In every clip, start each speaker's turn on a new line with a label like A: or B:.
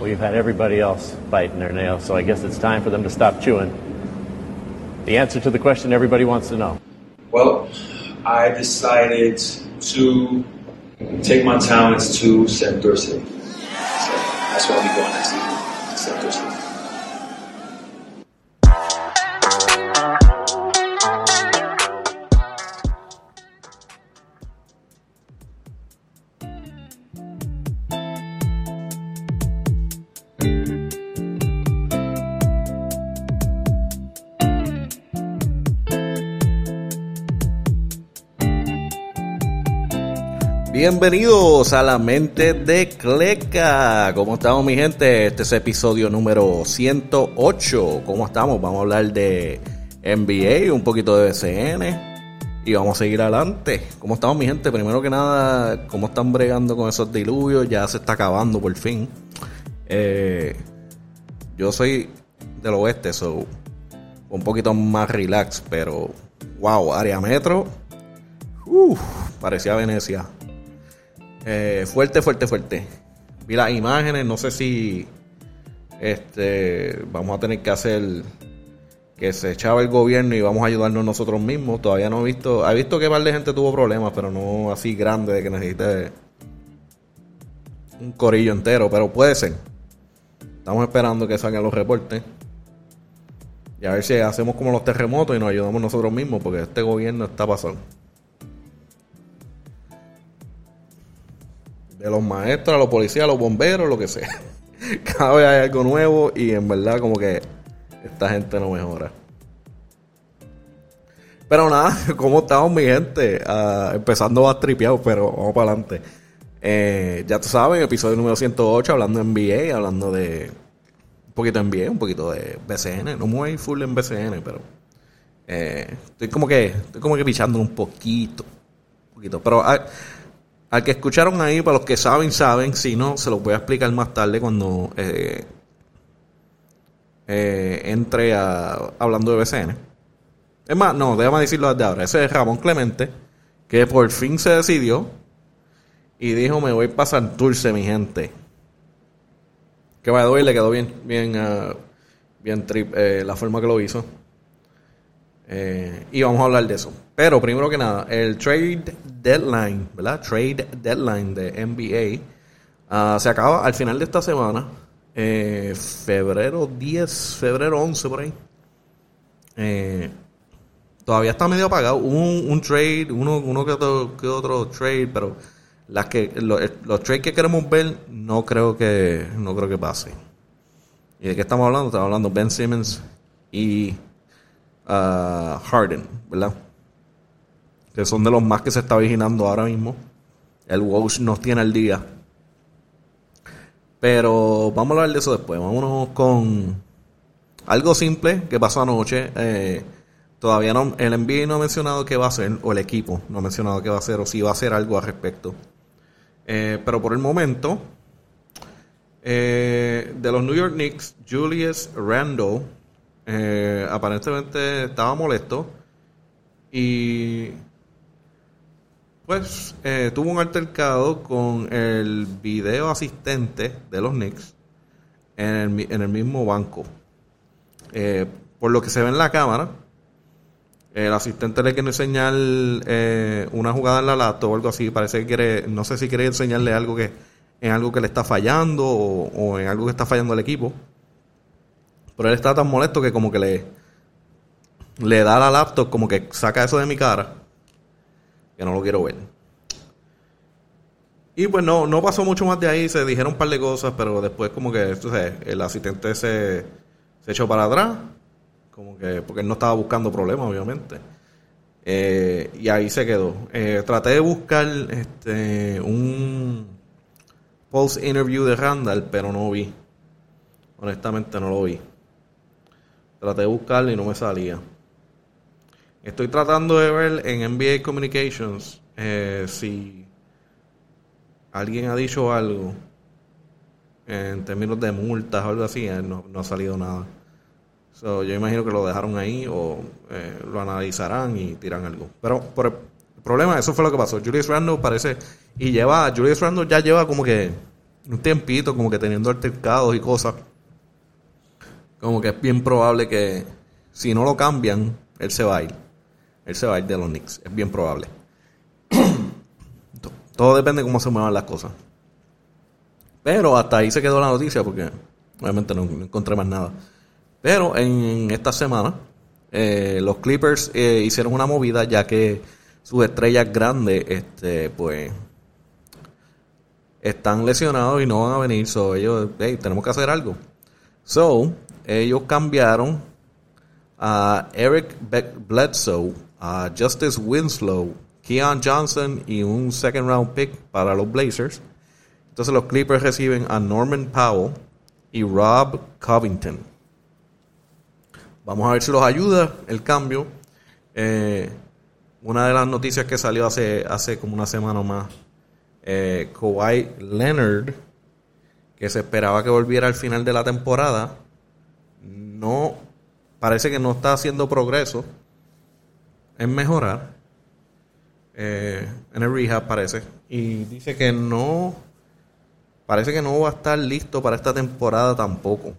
A: We've had everybody else biting their nails, so I guess it's time for them to stop chewing. The answer to the question everybody wants to know.
B: Well, I decided to take my talents to Center City. So that's where I'll be going
C: Bienvenidos a la mente de Cleca. ¿Cómo estamos mi gente? Este es episodio número 108. ¿Cómo estamos? Vamos a hablar de NBA, un poquito de BCN y vamos a seguir adelante. ¿Cómo estamos mi gente? Primero que nada, ¿cómo están bregando con esos diluvios? Ya se está acabando por fin. Eh, yo soy del oeste, so un poquito más relax, pero wow, área metro. Uf, parecía Venecia. Eh, fuerte, fuerte, fuerte. Vi las imágenes, no sé si este vamos a tener que hacer que se echaba el gobierno y vamos a ayudarnos nosotros mismos. Todavía no he visto, he visto que par de gente tuvo problemas, pero no así grande de que necesite un corillo entero, pero puede ser. Estamos esperando que salgan los reportes. Y a ver si hacemos como los terremotos y nos ayudamos nosotros mismos, porque este gobierno está pasando. De los maestros, a los policías, a los bomberos, lo que sea. Cada vez hay algo nuevo y en verdad como que esta gente no mejora. Pero nada, ¿cómo estamos mi gente? Ah, empezando a tripear, pero vamos para adelante. Eh, ya tú sabes, episodio número 108, hablando de NBA, hablando de un poquito de NBA, un poquito de BCN. No muy full en BCN, pero eh, estoy como que estoy como que pichando un poquito. Un poquito. Pero ah, al que escucharon ahí, para los que saben, saben. Si no, se los voy a explicar más tarde cuando eh, eh, entre a, hablando de BCN. Es más, no, déjame decirlo desde ahora. Ese es Ramón Clemente, que por fin se decidió y dijo: Me voy para Santurce, mi gente. Que va a le quedó bien, bien, uh, bien trip, eh, la forma que lo hizo. Eh, y vamos a hablar de eso. Pero primero que nada, el trade deadline, ¿verdad? Trade deadline de NBA ah, se acaba al final de esta semana. Eh, febrero 10, febrero 11 por ahí. Eh, todavía está medio apagado. Hubo un, trade, uno, uno que, otro, trade, pero las que los, los trades que queremos ver no creo que no creo que pase. ¿Y de qué estamos hablando? Estamos hablando Ben Simmons y Harden, ¿verdad? Que son de los más que se está vigilando ahora mismo. El Walsh nos tiene al día. Pero vamos a hablar de eso después. Vámonos con algo simple que pasó anoche. Eh, todavía no, el NBA no ha mencionado qué va a hacer, o el equipo no ha mencionado qué va a hacer, o si va a hacer algo al respecto. Eh, pero por el momento, eh, de los New York Knicks, Julius Randle eh, aparentemente estaba molesto y pues eh, tuvo un altercado con el video asistente de los Knicks en el, mismo banco. Eh, por lo que se ve en la cámara, el asistente le quiere enseñar una jugada en la laptop o algo así. Parece que quiere, no sé si quiere enseñarle algo que en algo que le está fallando o, o en algo que está fallando el equipo. Pero él está tan molesto que como que le, le da la laptop, como que saca eso de mi cara, que no lo quiero ver. Y pues no, no pasó mucho más de ahí, se dijeron un par de cosas, pero después como que entonces, el asistente se, se echó para atrás, como que porque él no estaba buscando problemas, obviamente. Eh, y ahí se quedó. Eh, traté de buscar este un post interview de Randall, pero no vi. Honestamente no lo vi. Traté de buscarlo y no me salía. Estoy tratando de ver en NBA Communications eh, si alguien ha dicho algo en términos de multas o algo así. Eh, no, ha salido nada. yo imagino que lo dejaron ahí o eh, lo analizarán y tiran algo. Pero por el problema, eso fue lo que pasó. Julius Randle parece. Y lleva. Julius Randle ya lleva como que un tiempito como que teniendo altercados y cosas. Como que es bien probable que si no lo cambian, él se va a ir. Él se va a ir de los Knicks. Es bien probable. Todo depende de cómo se muevan las cosas. Pero hasta ahí se quedó la noticia porque obviamente no, encontré más nada. Pero en esta semana eh, los Clippers eh, hicieron una movida ya que sus estrellas grandes este, pues están lesionados y no van a venir. So ellos, hey, tenemos que hacer algo. So, ellos cambiaron a Eric Bledsoe, a Justice Winslow, Keon Johnson y un second round pick para los Blazers. Entonces los Clippers reciben a Norman Powell y Rob Covington. Vamos a ver si los ayuda el cambio. Eh, una de las noticias que salió hace, hace como una semana más, eh, Kawhi Leonard, que se esperaba que volviera al final de la temporada, no parece que no está haciendo progreso en mejorar eh, en el rehab parece. Y dice que no parece que no va a estar listo para esta temporada tampoco.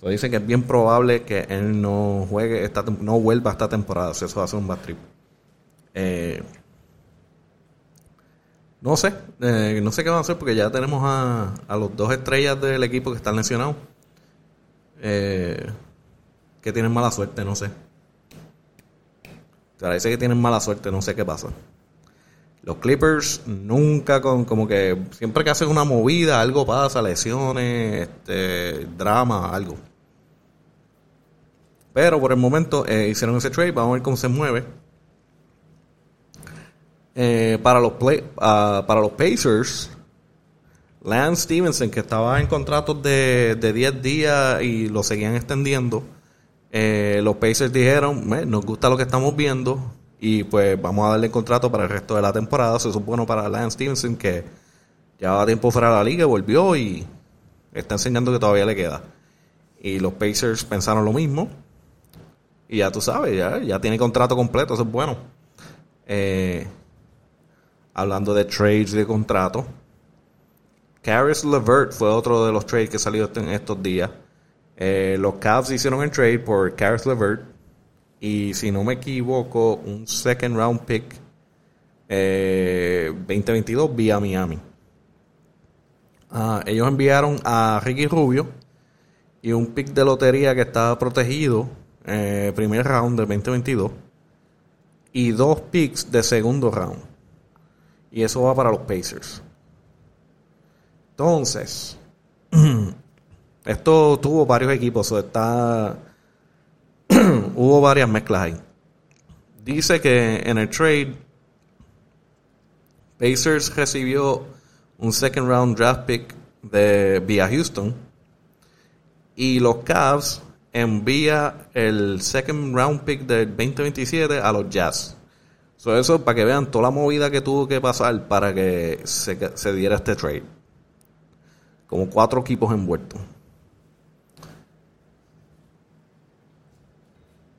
C: So, dicen que es bien probable que él no juegue esta no vuelva esta temporada eso va a ser un bad trip. Eh, no sé eh, no sé qué van a hacer porque ya tenemos a, a los dos estrellas del equipo que están lesionados eh, que tienen mala suerte, no sé. Parece que tienen mala suerte, no sé qué pasa. Los Clippers nunca con como que siempre que hacen una movida algo pasa, lesiones, este, drama, algo. Pero por el momento eh, hicieron ese trade, vamos a ver cómo se mueve. Eh, para los play, uh, para los Pacers, Lance Stevenson, que estaba en contratos de, de 10 días y lo seguían extendiendo, eh, los Pacers dijeron, nos gusta lo que estamos viendo y pues vamos a darle contrato para el resto de la temporada. Se supone para Lance Stevenson que llevaba tiempo fuera de la liga, volvió y está enseñando que todavía le queda. Y los Pacers pensaron lo mismo. Y ya tú sabes, ya, ya tiene contrato completo, eso es bueno. Eh, hablando de trades de contrato, Caris Levert fue otro de los trades que salió en estos días. Eh, los Cavs hicieron el trade por Caris Levert y si no me equivoco, un second round pick 2022 eh, vía Miami. Ah, ellos enviaron a Ricky Rubio y un pick de lotería que estaba protegido, eh, primer round de 2022, y dos picks de segundo round. Y eso va para los Pacers. Entonces, esto tuvo varios equipos, está, hubo varias mezclas ahí. Dice que en el trade, Pacers recibió un second round draft pick de vía Houston y los Cavs envía el second round pick del 2027 a los Jazz. So eso para que vean toda la movida que tuvo que pasar para que se diera este trade como cuatro equipos envueltos.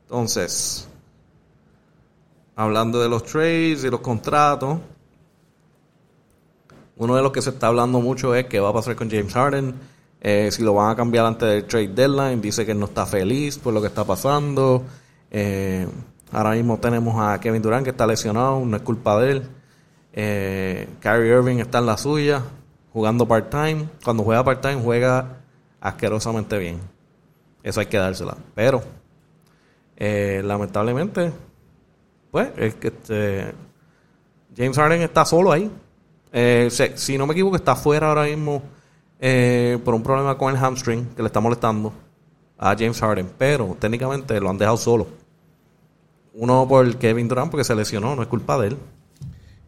C: Entonces, hablando de los trades y los contratos, uno de los que se está hablando mucho es qué va a pasar con James Harden, eh, si lo van a cambiar antes del trade deadline, dice que no está feliz por lo que está pasando. Eh, ahora mismo tenemos a Kevin Durant que está lesionado, no es culpa de él. Eh, Kyrie Irving está en la suya jugando part-time. Cuando juega part-time juega asquerosamente bien. Eso hay que dársela. Pero, eh, lamentablemente, pues, es que este, James Harden está solo ahí. Eh, si no me equivoco, está fuera ahora mismo eh, por un problema con el hamstring que le está molestando a James Harden. Pero técnicamente lo han dejado solo. Uno por Kevin Durant porque se lesionó, no es culpa de él.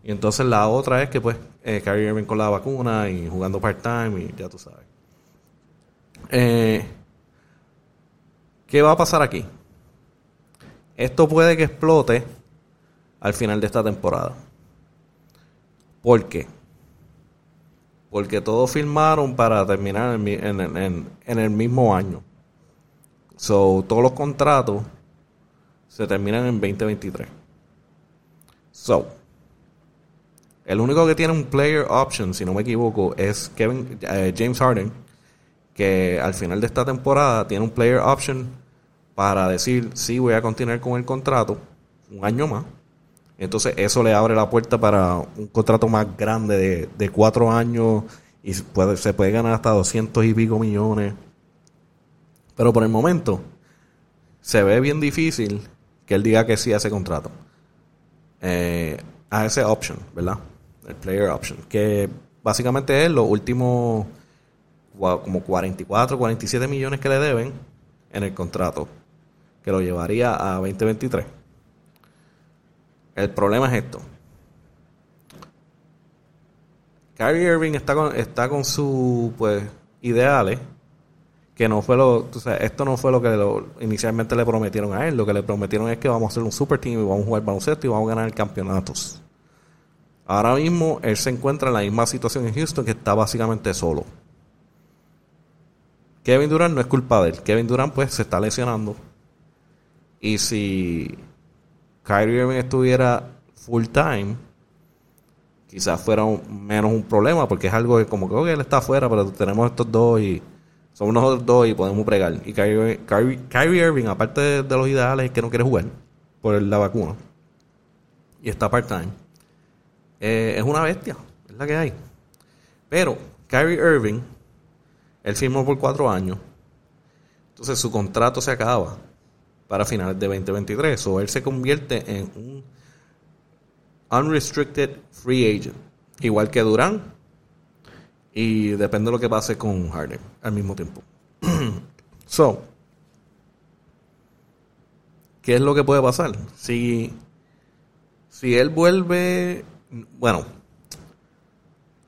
C: Y entonces la otra es que pues eh, Irving con la vacuna y jugando part-time y ya tú sabes. Eh, ¿Qué va a pasar aquí? Esto puede que explote al final de esta temporada. ¿Por qué? Porque todos firmaron para terminar en, en el mismo año. So, todos los contratos se terminan en 2023. So, El único que tiene un player option, si no me equivoco, es Kevin eh, James Harden, que al final de esta temporada tiene un player option para decir sí voy a continuar con el contrato un año más. Entonces eso le abre la puerta para un contrato más grande de, de cuatro años y puede, se puede ganar hasta 200 y pico millones. Pero por el momento se ve bien difícil que él diga que sí a ese contrato. Eh, a ese option, ¿verdad? El player option. Que básicamente es los últimos como 44, 47 millones que le deben en el contrato. Que lo llevaría a 2023. El problema es esto. Kyrie Irving está con, está con sus pues, ideales que no fue lo, o sea, esto no fue lo que inicialmente le prometieron a él, lo que le prometieron es que vamos a hacer un super team y vamos a jugar baloncesto y vamos a ganar campeonatos. Ahora mismo él se encuentra en la misma situación en Houston que está básicamente solo. Kevin Durant no es culpa de él. Kevin Durant pues se está lesionando. Y si Kyrie Irving estuviera full time, quizás fuera menos un problema porque es algo que como que él está afuera, pero tenemos estos dos y somos nosotros dos y podemos pregar. Y Kyrie, Irving, aparte de, los ideales, es que no quiere jugar por la vacuna. Y está part-time. Eh, es una bestia, es la que hay. Pero Kyrie Irving, él firmó por cuatro años. Entonces su contrato se acaba para finales de 2023. O él se convierte en un unrestricted free agent. Igual que Durán, y depende de lo que pase con Harden al mismo tiempo. so, ¿qué es lo que puede pasar? Si, si él vuelve, bueno,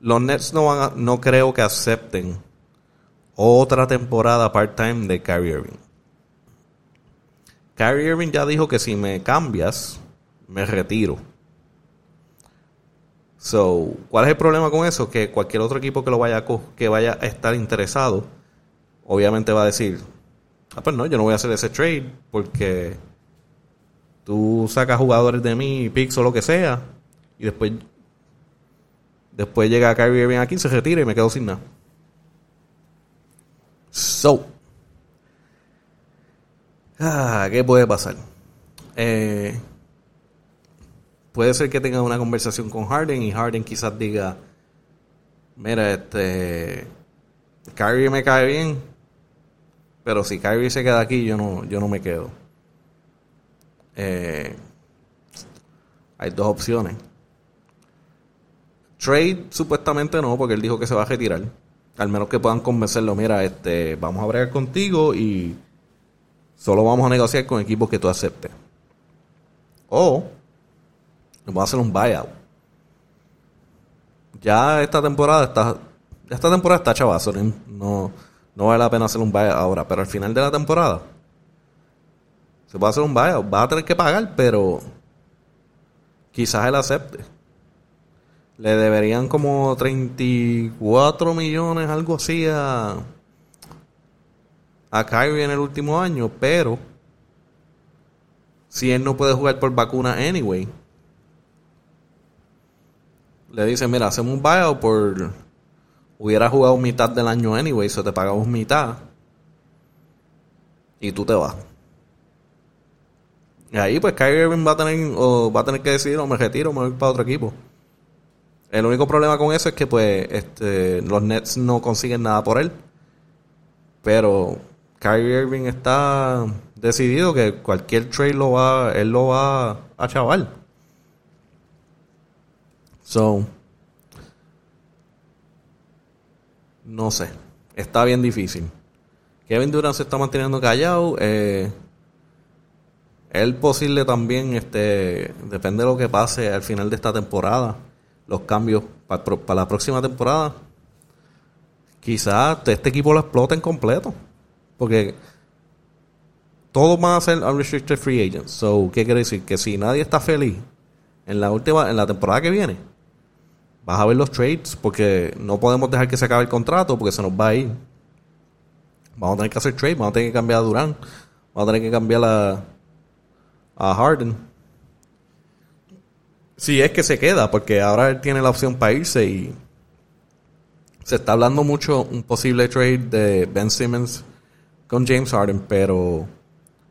C: los Nets no van a, no creo que acepten otra temporada part-time de Kyrie Irving. Kyrie Irving ya dijo que si me cambias, me retiro. So, ¿cuál es el problema con eso? Que cualquier otro equipo que lo vaya a, que vaya a estar interesado, obviamente va a decir, ah, pues no, yo no voy a hacer ese trade porque tú sacas jugadores de mí, picks o lo que sea, y después después llega Kyrie Irving aquí, se retira y me quedo sin nada. So, ah, ¿qué puede pasar? Eh, puede ser que tenga una conversación con Harden y Harden quizás diga, mira, este, Kyrie me cae bien, pero si Kyrie se queda aquí, yo no, yo no me quedo. Eh, hay dos opciones. Trade supuestamente no, porque él dijo que se va a retirar. Al menos que puedan convencerlo, mira, este, vamos a bregar contigo y solo vamos a negociar con equipos que tú aceptes. O Vamos a hacer un buyout. Ya esta temporada está. Esta temporada está chavazo. No, no vale la pena hacer un buyout ahora. Pero al final de la temporada. Se puede hacer un buyout. Va a tener que pagar, pero. Quizás él acepte. Le deberían como 34 millones, algo así, a. A Kyrie en el último año, pero. Si él no puede jugar por vacuna anyway le dicen, mira, hacemos un buyout por... Hubiera jugado mitad del año anyway, se te pagamos mitad. Y tú te vas. Y ahí pues Kyrie Irving va a tener, o va a tener que decidir o me retiro o me voy para otro equipo. El único problema con eso es que pues este, los Nets no consiguen nada por él. Pero Kyrie Irving está decidido que cualquier trade lo va, él lo va a chaval. So, no sé. Está bien difícil. Kevin Durant se está manteniendo callado. Eh, él posible también, este, depende de lo que pase al final de esta temporada, los cambios para, la próxima temporada. Quizás este equipo lo explote en completo. Porque todos van a ser unrestricted free agents. So, ¿qué quiere decir? Que si nadie está feliz en la última, en la temporada que viene, vas a ver los trades porque no podemos dejar que se acabe el contrato porque se nos va a ir. Vamos a tener que hacer trade, vamos a tener que cambiar a Durán, vamos a tener que cambiar a, a Harden. Si es que se queda, porque ahora él tiene la opción para irse y se está hablando mucho un posible trade de Ben Simmons con James Harden, pero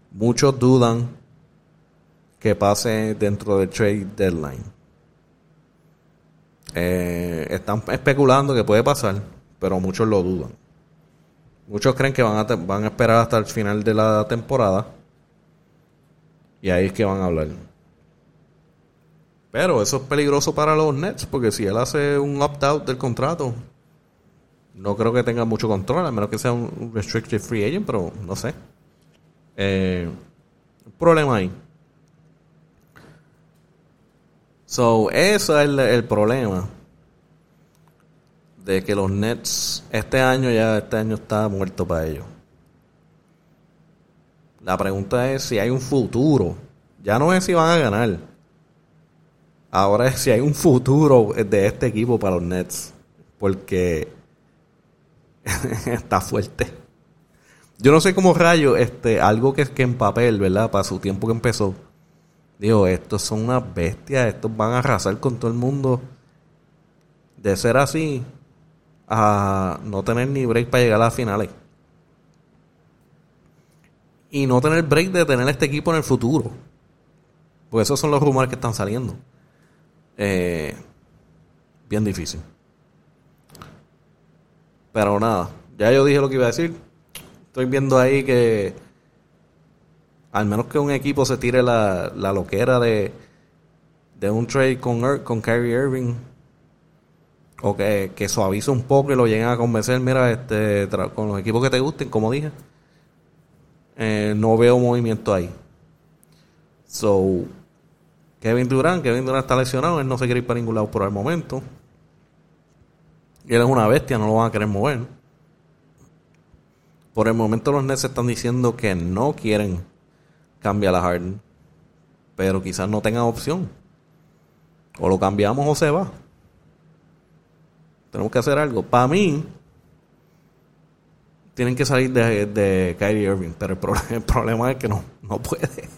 C: muchos dudan que pase dentro del trade deadline. Eh, están especulando que puede pasar, pero muchos lo dudan. Muchos creen que van a, van a esperar hasta el final de la temporada y ahí es que van a hablar. Pero eso es peligroso para los Nets, porque si él hace un opt-out del contrato, no creo que tenga mucho control, a menos que sea un restricted free agent, pero no sé. Eh, problema ahí. So, eso es el, problema. De que los Nets, este año ya, este año está muerto para ellos. La pregunta es si hay un futuro. Ya no es si van a ganar. Ahora si hay un futuro de este equipo para los Nets. Porque está fuerte. Yo no sé cómo rayo, este, algo que, que en papel, ¿verdad? Para su tiempo que empezó Digo, estos son unas bestias, estos van a arrasar con todo el mundo. De ser así, a no tener ni break para llegar a las finales. Y no tener break de tener este equipo en el futuro. Pues esos son los rumores que están saliendo. Eh, bien difícil. Pero nada, ya yo dije lo que iba a decir. Estoy viendo ahí que al menos que un equipo se tire la, la loquera de, de un trade con, con Kyrie Irving o que, que suavice un poco y lo lleguen a convencer, mira, este con los equipos que te gusten, como dije, eh, no veo movimiento ahí. So, Kevin Durant, Kevin Durant está lesionado, él no se quiere ir para ningún lado por el momento. Y él es una bestia, no lo van a querer mover. Por el momento los Nets están diciendo que no quieren cambia la Harden. Pero quizás no tenga opción. O lo cambiamos o se va. Tenemos que hacer algo. Para mí, tienen que salir de, de Kyrie Irving. Pero el, problema es que no, no puede.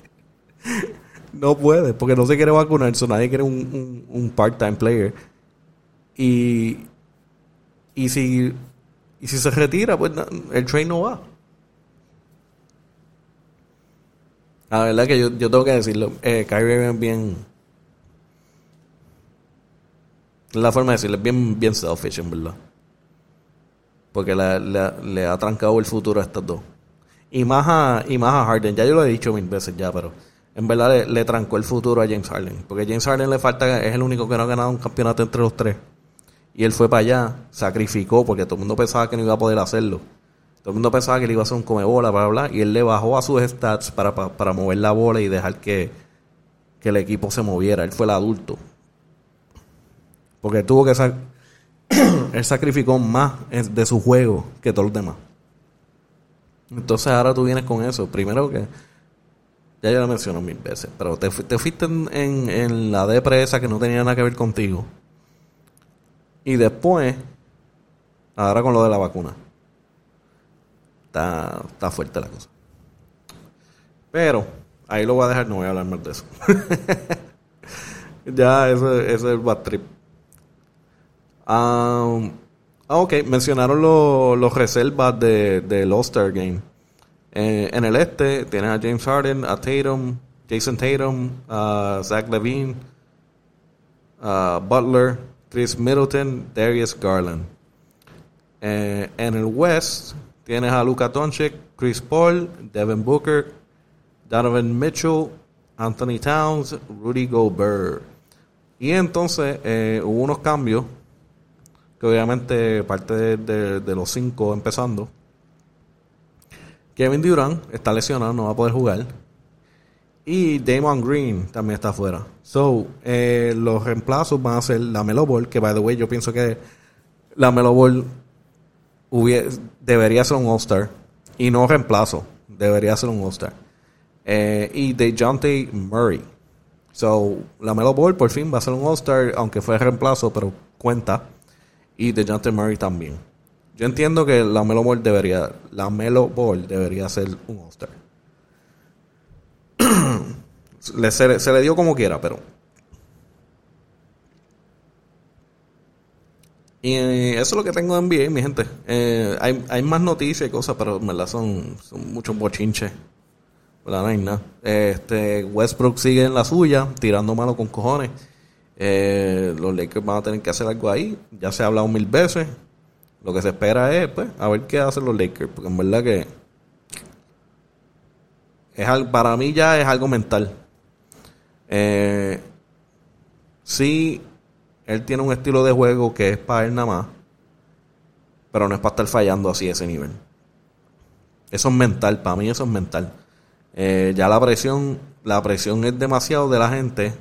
C: No puede, porque no se quiere vacunar. So nadie quiere un, un, part-time player. Y, y, si, y si se retira, pues el train no va. La verdad que yo, yo tengo que decirlo. Eh, Kyrie es bien. La forma de decirlo es bien, bien selfish, en verdad. Porque le, ha trancado el futuro a estos dos. Y más a, y más a Harden. Ya yo lo he dicho mil veces ya, pero en verdad le, trancó el futuro a James Harden. Porque James Harden le falta, es el único que no ha ganado un campeonato entre los tres. Y él fue para allá, sacrificó, porque todo el mundo pensaba que no iba a poder hacerlo. Todo el mundo pensaba que le iba a hacer un come bola, bla, bla, y él le bajó a sus stats para, para, mover la bola y dejar que, el equipo se moviera. Él fue el adulto. Porque tuvo que ser. él sacrificó más de su juego que todos los demás. Entonces ahora tú vienes con eso. Primero que. Ya yo lo menciono mil veces. Pero te, te fuiste en, en, la depresa que no tenía nada que ver contigo. Y después. Ahora con lo de la vacuna. Está, está fuerte la cosa. Pero, ahí lo voy a dejar, no voy a hablar más de eso. ya, ese, es el bad trip. Um, ah, ok, mencionaron los reservas del de, All-Star Game. Eh, en el este tienes a James Harden, a Tatum, Jason Tatum, a Zach Levine, a Butler, Chris Middleton, Darius Garland. Eh, en el West Tienes a Luka Doncic, Chris Paul, Devin Booker, Donovan Mitchell, Anthony Towns, Rudy Gobert. Y entonces eh, hubo unos cambios, que obviamente parte de, los cinco empezando. Kevin Durant está lesionado, no va a poder jugar. Y Damon Green también está afuera. So, eh, los reemplazos van a ser la Melo Ball, que by the way, yo pienso que la Melo Ball debería ser un All-Star. Y no reemplazo. Debería ser un All-Star. Eh, y de Jonte Murray. So, la Melo Ball por fin va a ser un All-Star, aunque fue reemplazo, pero cuenta. Y de Jonte Murray también. Yo entiendo que la Melo Ball debería, la Melo Ball debería ser un All-Star. se, le dio como quiera, pero. Y eh, eso es lo que tengo de NBA, mi gente. Eh, hay, hay, más noticias y cosas, pero en verdad son, son muchos bochinches. No hay. Este, Westbrook sigue en la suya, tirando mano con cojones. Eh, los Lakers van a tener que hacer algo ahí. Ya se ha hablado mil veces. Lo que se espera es, pues, a ver qué hacen los Lakers. Porque en verdad que. Es, para mí ya es algo mental. Eh, sí, él tiene un estilo de juego que es para él nada más. Pero no es para estar fallando así ese nivel. Eso es mental, para mí eso es mental. Eh, ya la presión, la presión es demasiado de la gente.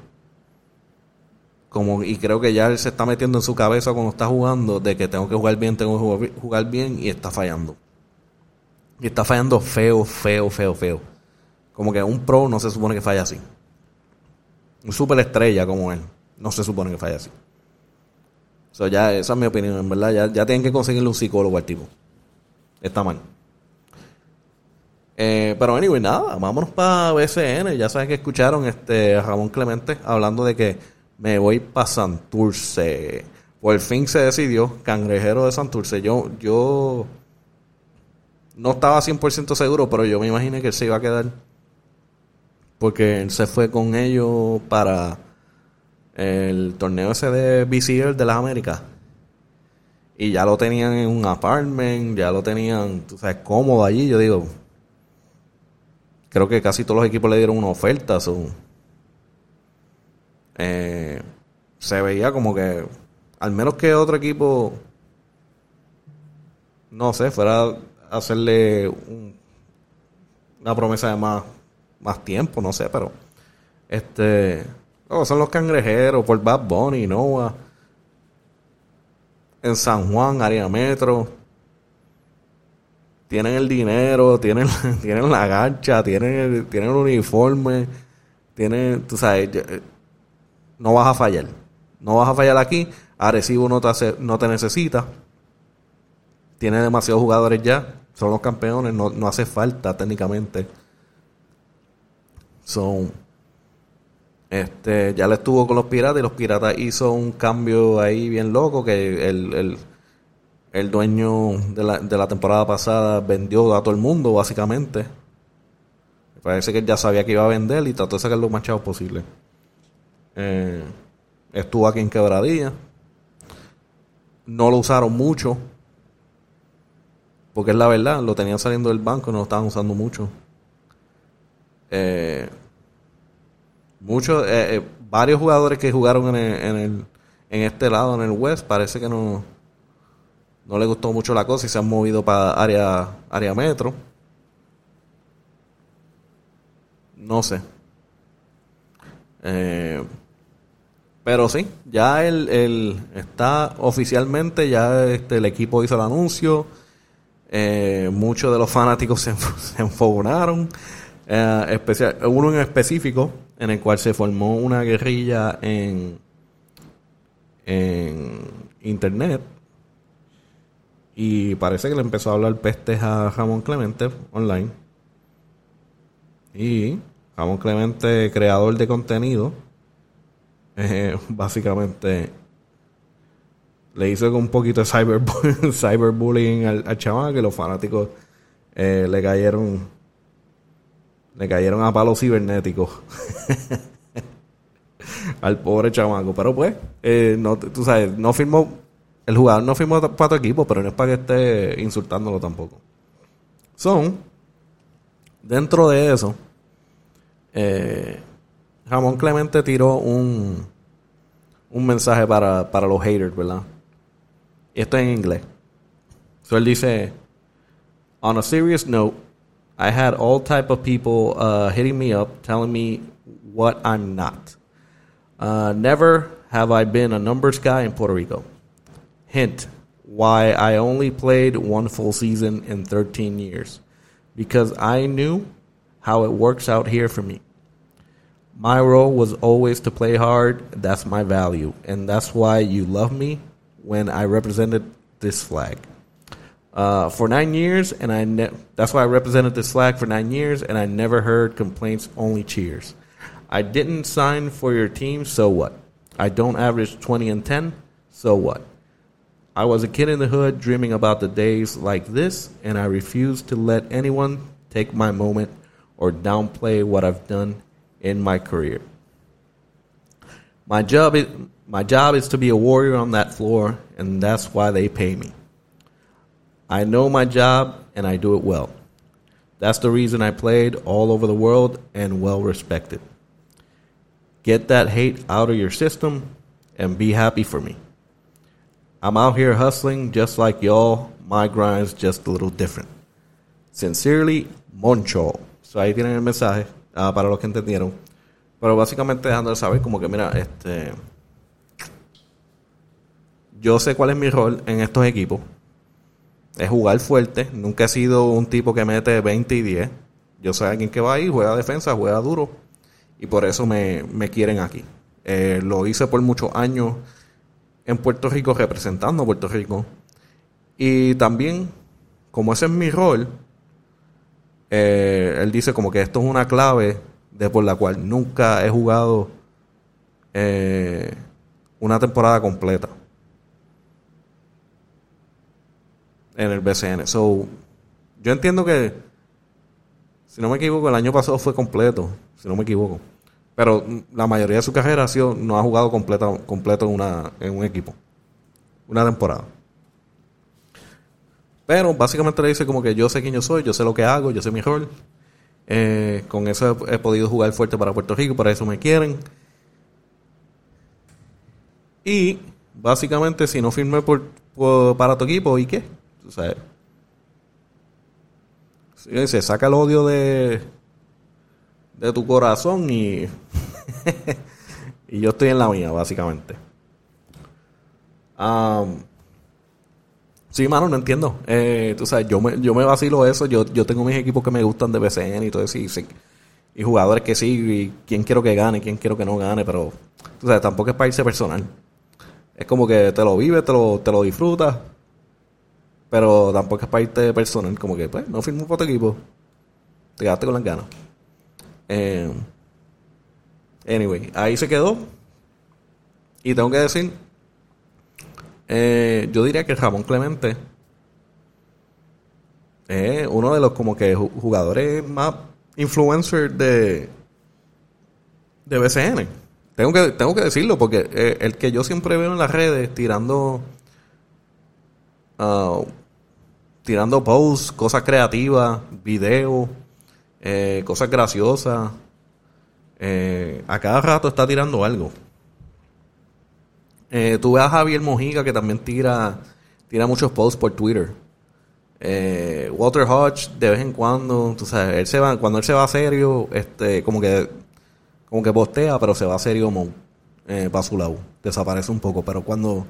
C: Como, y creo que ya él se está metiendo en su cabeza cuando está jugando de que tengo que jugar bien, tengo que jugar, bi- jugar bien y está fallando. Y está fallando feo, feo, feo, feo. Como que un pro no se supone que falla así. Un superestrella como él no se supone que falla así. So, ya, esa es mi opinión, en verdad. Ya, ya tienen que conseguirle un psicólogo al tipo. Está mal. Eh, pero anyway, nada, vámonos para BCN. Ya saben que escucharon este a Ramón Clemente hablando de que me voy para Santurce. Por fin se decidió, cangrejero de Santurce. Yo, yo no estaba 100% seguro, pero yo me imaginé que él se iba a quedar. Porque él se fue con ellos para el torneo ese de BCL de las Américas. Y ya lo tenían en un apartment, ya lo tenían, tú sabes, cómodo allí. Yo digo, creo que casi todos los equipos le dieron una oferta. so, eh, se veía como que, al menos que otro equipo, no sé, fuera a hacerle un- una promesa de más, más tiempo, no sé, pero este, oh, son los cangrejeros por Bad Bunny, Noah, en San Juan, área metro, tienen el dinero, tienen, tienen la gancha, tienen tienen el uniforme, tienen, tú sabes, eh, no vas a fallar. No vas a fallar aquí. Arecibo no te, no te necesita. Tiene demasiados jugadores ya. Son los campeones. No, no hace falta técnicamente. Son. Este, ya le estuvo con los piratas y los piratas hizo un cambio ahí bien loco que el, el, el dueño de la, de la temporada pasada vendió a todo el mundo básicamente. Parece que ya sabía que iba a vender y trató de sacar lo más chavos posible. Eh, estuvo aquí en Quebradilla. No lo usaron mucho. Porque es la verdad, lo tenían saliendo del banco y no lo estaban usando mucho. Eh, muchos, eh, eh, varios jugadores que jugaron en, el- en, el, en este lado, en el West, parece que no, no les gustó mucho la cosa y se han movido para área, área metro. No sé. Eh, pero sí, ya el, está oficialmente, ya este, el equipo hizo el anuncio. Eh, muchos de los fanáticos se, se enfogonaron. Eh, especial, uno en específico, en el cual se formó una guerrilla en, en internet. Y parece que le empezó a hablar pestes a Ramón Clemente online. Y Ramón Clemente, creador de contenido, básicamente le hizo un poquito de cyber, cyberbullying al, al chaval que los fanáticos eh, le cayeron le cayeron a palos cibernéticos. Al pobre chamaco. Pero pues eh, no tú sabes no firmó el jugador no firmó para tu equipo pero no es para que esté insultándolo tampoco. Son dentro de eso eh, Ramón Clemente tiró un un mensaje para, para los haters, ¿verdad? Y esto es en inglés. So él dice, on a serious note, I had all type of people uh, hitting me up, telling me what I'm not. Uh, never have I been a numbers guy in Puerto Rico. Hint, why I only played one full season in 13 years. Because I knew how it works out here for me. My role was always to play hard. That's my value. And that's why you love me when I represented this flag. Uh, for nine years, and I ne- that's why I represented this flag for nine years, and I never heard complaints, only cheers. I didn't sign for your team, so what? I don't average 20 and 10, so what? I was a kid in the hood dreaming about the days like this, and I refuse to let anyone take my moment or downplay what I've done in my career. My job is my job is to be a warrior on that floor, and that's why they pay me. I know my job and I do it well. That's the reason I played all over the world and well respected. Get that hate out of your system and be happy for me. I'm out here hustling just like y'all. My grind's just a little different. Sincerely, Moncho. So ahí tienen el mensaje uh, para los que entendieron. Pero básicamente dejando de saber como que, mira, este... Yo sé cuál es mi rol en estos equipos. Es jugar fuerte. Nunca he sido un tipo que mete 20 y 10. Yo soy alguien que va ahí, juega defensa, juega duro. Y por eso me, me quieren aquí. Eh, lo hice por muchos años en Puerto Rico representando a Puerto Rico. Y también, como ese es mi rol, eh, él dice como que esto es una clave de por la cual nunca he jugado eh, una temporada completa en el BCN. So, yo entiendo que, si no me equivoco, el año pasado fue completo, si no me equivoco. Pero la mayoría de su carrera ha sido, no ha jugado completo, completo en, una, en un equipo. Una temporada. Pero básicamente le dice como que yo sé quién yo soy, yo sé lo que hago, yo sé mi rol. Eh, con eso he, podido jugar fuerte para Puerto Rico, por eso me quieren. Y básicamente si no firmé por, para tu equipo, ¿y qué? Se saca el odio de, de tu corazón y, y yo estoy en la mía, básicamente. Um, sí, mano, no entiendo. Eh, tú sabes, yo me, yo me vacilo eso. Yo, yo tengo mis equipos que me gustan de BCN y todo eso. Y, jugadores que sí, y quién quiero que gane, quién quiero que no gane, pero tú sabes, tampoco es para irse personal. Es como que te lo vives, te lo, te lo disfrutas, pero tampoco es para irte personal. Como que, pues, no firmo por tu equipo, te quedaste con las ganas. Eh, anyway, ahí se quedó. Y tengo que decir, eh, yo diría que Ramón Clemente es uno de los como que jugadores más influencers de, de BCN. Tengo que, tengo que decirlo porque eh, el que yo siempre veo en las redes tirando uh, tirando posts, cosas creativas, videos, eh, cosas graciosas. Eh, a cada rato está tirando algo. Eh, tú ves a Javier Mojica que también tira, tira muchos posts por Twitter. Eh, Walter Hodge de vez en cuando, tú sabes, él se va, cuando él se va serio, este, como que, como que postea, pero se va serio eh, para su lado, desaparece un poco, pero cuando,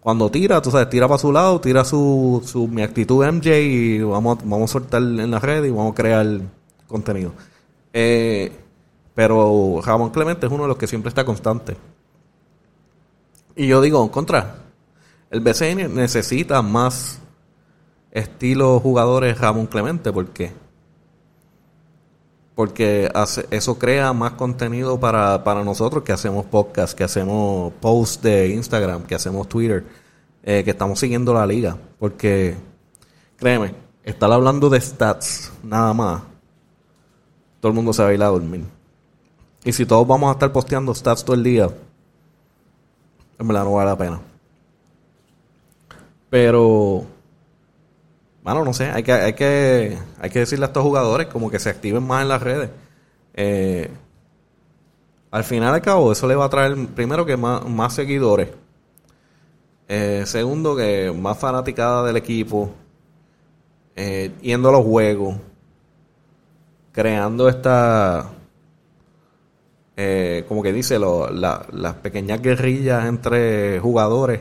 C: cuando tira, tú sabes, tira para su lado, tira su, su mi actitud MJ y vamos, vamos a soltar en la red y vamos a crear contenido. Eh, pero Ramón Clemente es uno de los que siempre está constante. Y yo digo, contra, el BCN necesita más estilo jugadores Ramón Clemente. ¿Por qué? Porque hace, eso crea más contenido para, para nosotros que hacemos podcast, que hacemos posts de Instagram, que hacemos Twitter, eh, que estamos siguiendo la liga. Porque, créeme, estar hablando de stats nada más, todo el mundo se va a ir a dormir. Y si todos vamos a estar posteando stats todo el día, en verdad no vale la pena. Pero, bueno, no sé, hay que, hay que, hay que decirle a estos jugadores como que se activen más en las redes. Eh, al final al cabo, eso le va a traer, primero que más, más seguidores. Eh, segundo, que más fanaticada del equipo. Eh, yendo a los juegos. Creando esta eh, como que dice, lo, la, las pequeñas guerrillas entre jugadores.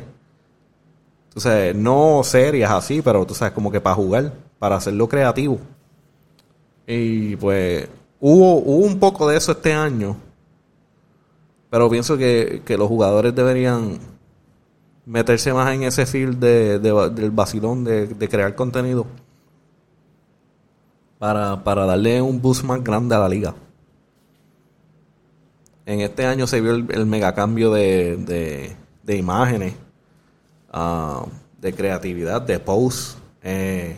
C: Tú sabes, no serias así, pero tú sabes, como que para jugar, para hacerlo creativo. Y pues hubo, un poco de eso este año. Pero pienso que, que los jugadores deberían meterse más en ese field de, de, del vacilón de, de, crear contenido para, para darle un boost más grande a la liga. En este año se vio el, el megacambio de, de, imágenes. Uh, de creatividad, de posts. Eh,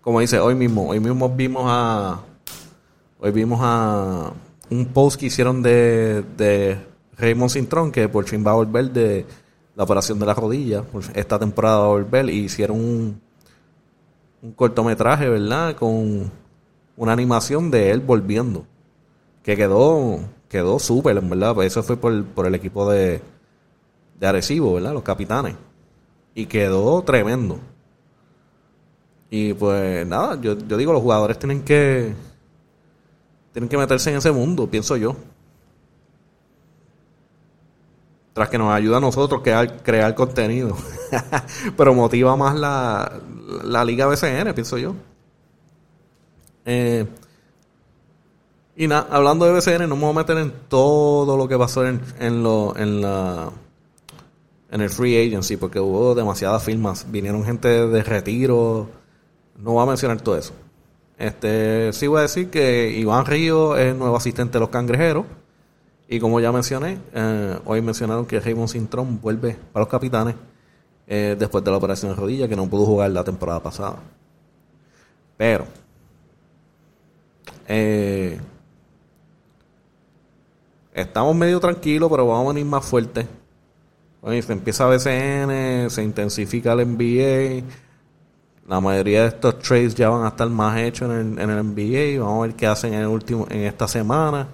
C: como dice, hoy mismo, hoy mismo vimos a. Hoy vimos a un post que hicieron de, de Raymond Cintrón, que por fin va a volver de la operación de la rodilla. Esta temporada va a volver y hicieron un cortometraje, ¿verdad? Con una animación de él volviendo. Que quedó quedó súper, en verdad. Pues eso fue por, el equipo de, de Arecibo, ¿verdad? Los capitanes. Y quedó tremendo. Y pues nada, yo, digo, los jugadores tienen que tienen que meterse en ese mundo, pienso yo. Tras que nos ayuda a nosotros crear, crear contenido. Pero motiva más la, la Liga BCN, pienso yo. Eh, y nada, hablando de BCN, no me voy a meter en todo lo que pasó en, en, lo, en la en el free agency, porque hubo demasiadas firmas. Vinieron gente de retiro. No voy a mencionar todo eso. Este, sí voy a decir que Iván Río es nuevo asistente de los cangrejeros. Y como ya mencioné, eh, hoy mencionaron que Raymond Sintrón vuelve para los capitanes eh, después de la operación de rodilla, que no pudo jugar la temporada pasada. Pero, eh, estamos medio tranquilos, pero vamos a venir más fuertes. se empieza BCN, se intensifica el NBA. La mayoría de estos trades ya van a estar más hechos en el, en el NBA. Vamos a ver qué hacen en el último, en esta semana.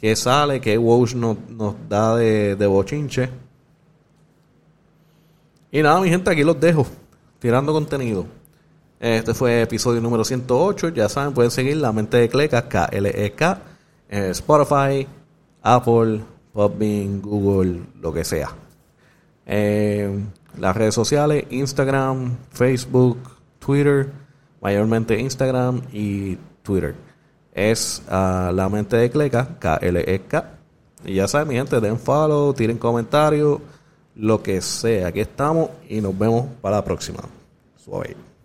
C: Qué sale, qué Walsh nos, nos da de, de bochinche. Y nada, mi gente, aquí los dejo. Tirando contenido. Este fue episodio número 108. Ya saben, pueden seguir La Mente de Cleca, K-L-E-K, en Spotify, Apple, Podbean, Google, lo que sea. Eh, las redes sociales, Instagram, Facebook, Twitter, mayormente Instagram y Twitter. Es uh, la mente de Cleca, K-L-E-K. Y ya saben, mi gente, den follow, tiren comentarios, lo que sea. Aquí estamos y nos vemos para la próxima. Suave.